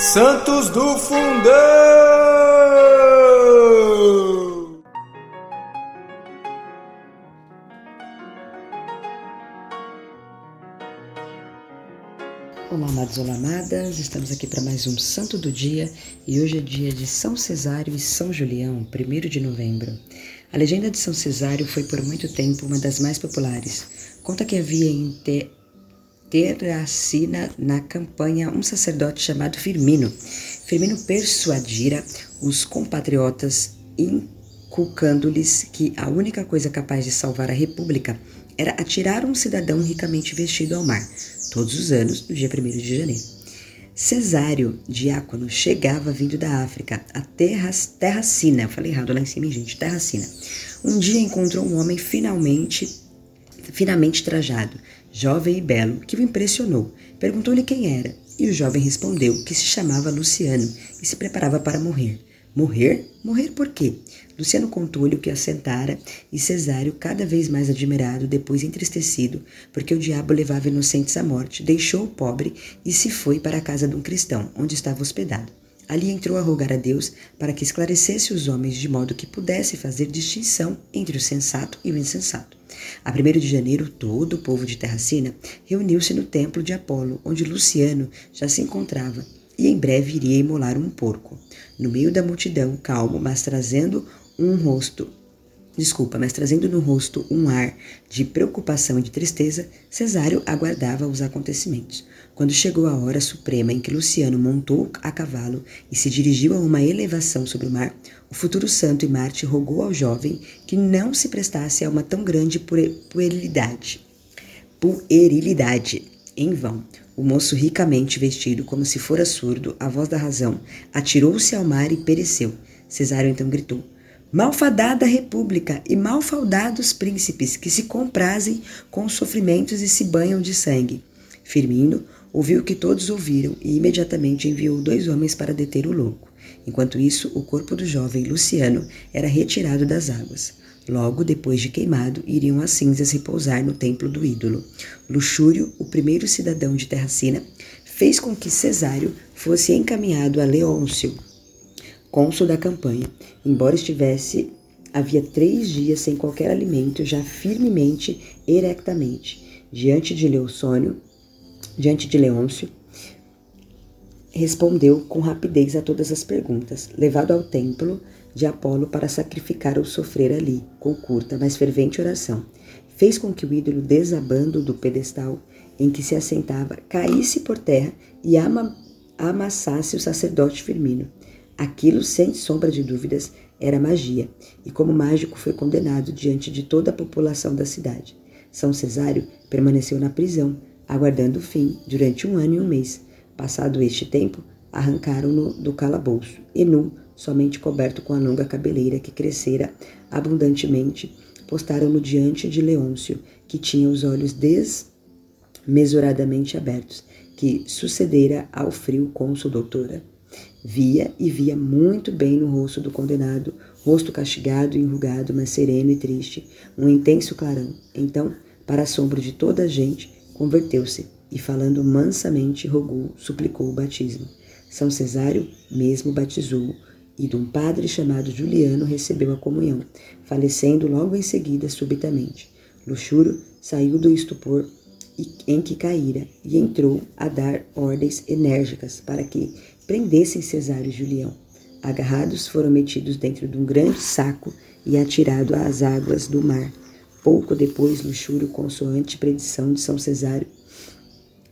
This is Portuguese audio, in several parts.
Santos do Fundão! Olá, amados, olá, amadas. Estamos aqui para mais um Santo do Dia e hoje é dia de São Cesário e São Julião, 1 de novembro. A legenda de São Cesário foi por muito tempo uma das mais populares. Conta que havia em Terracina na campanha um sacerdote chamado Firmino. Firmino persuadira os compatriotas, inculcando-lhes que a única coisa capaz de salvar a república era atirar um cidadão ricamente vestido ao mar, todos os anos, no dia 1 de janeiro. Cesário, diácono, chegava vindo da África, a Terra, Terracina. Eu falei errado lá em cima, gente, Terracina. Um dia encontrou um homem finalmente, finamente trajado, jovem e belo, que o impressionou. Perguntou-lhe quem era, e o jovem respondeu que se chamava Luciano e se preparava para morrer. Morrer? Morrer por quê? Luciano contou-lhe o que assentara e Cesário, cada vez mais admirado, depois entristecido, porque o diabo levava inocentes à morte, deixou o pobre e se foi para a casa de um cristão, onde estava hospedado. Ali entrou a rogar a Deus para que esclarecesse os homens de modo que pudesse fazer distinção entre o sensato e o insensato. A 1 de janeiro, todo o povo de Terracina reuniu-se no templo de Apolo, onde Luciano já se encontrava e em breve iria imolar um porco. No meio da multidão, calmo, mas trazendo um rosto, desculpa, mas trazendo no rosto um ar de preocupação e de tristeza, Cesário aguardava os acontecimentos. Quando chegou a hora suprema em que Luciano montou a cavalo e se dirigiu a uma elevação sobre o mar, o futuro santo e Marte rogou ao jovem que não se prestasse a uma tão grande puerilidade. Puerilidade. Em vão. O moço, ricamente vestido, como se fora surdo, a voz da razão, atirou-se ao mar e pereceu. Cesário então gritou: Malfadada república e malfadados príncipes que se comprazem com os sofrimentos e se banham de sangue. Firmino ouviu o que todos ouviram e imediatamente enviou dois homens para deter o louco. Enquanto isso, o corpo do jovem Luciano era retirado das águas. Logo depois de queimado, iriam as cinzas repousar no templo do ídolo. Luxúrio, o primeiro cidadão de Terracina, fez com que Cesário fosse encaminhado a Leôncio, cônsul da campanha, embora estivesse havia três dias sem qualquer alimento, já firmemente, erectamente, diante de Leocônio, diante de Leôncio, respondeu com rapidez a todas as perguntas. Levado ao templo, de Apolo para sacrificar ou sofrer ali, com curta, mas fervente oração. Fez com que o ídolo, desabando do pedestal em que se assentava, caísse por terra e ama, amassasse o sacerdote Firmino. Aquilo, sem sombra de dúvidas, era magia, e como mágico foi condenado diante de toda a população da cidade. São Cesário permaneceu na prisão, aguardando o fim, durante um ano e um mês. Passado este tempo, arrancaram-no do calabouço, e nu, somente coberto com a longa cabeleira que crescera abundantemente, postaram-no diante de Leôncio, que tinha os olhos desmesuradamente abertos, que sucedera ao frio cônsul doutora. Via e via muito bem no rosto do condenado, rosto castigado e enrugado, mas sereno e triste, um intenso clarão. Então, para assombro de toda a gente, converteu-se e, falando mansamente, rogou, suplicou o batismo. São Cesário mesmo batizou e de um padre chamado Juliano recebeu a comunhão, falecendo logo em seguida subitamente. Luxúrio saiu do estupor em que caíra e entrou a dar ordens enérgicas para que prendessem Cesário e Julião. Agarrados, foram metidos dentro de um grande saco e atirados às águas do mar. Pouco depois, Luxúrio, consoante predição de São Cesário,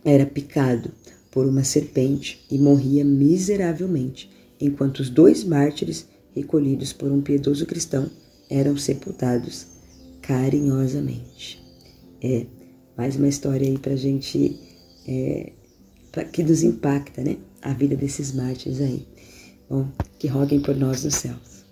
era picado por uma serpente e morria miseravelmente enquanto os dois mártires, recolhidos por um piedoso cristão, eram sepultados carinhosamente. É mais uma história aí para gente é, pra, que nos impacta, né? A vida desses mártires aí. Bom, que roguem por nós nos céus.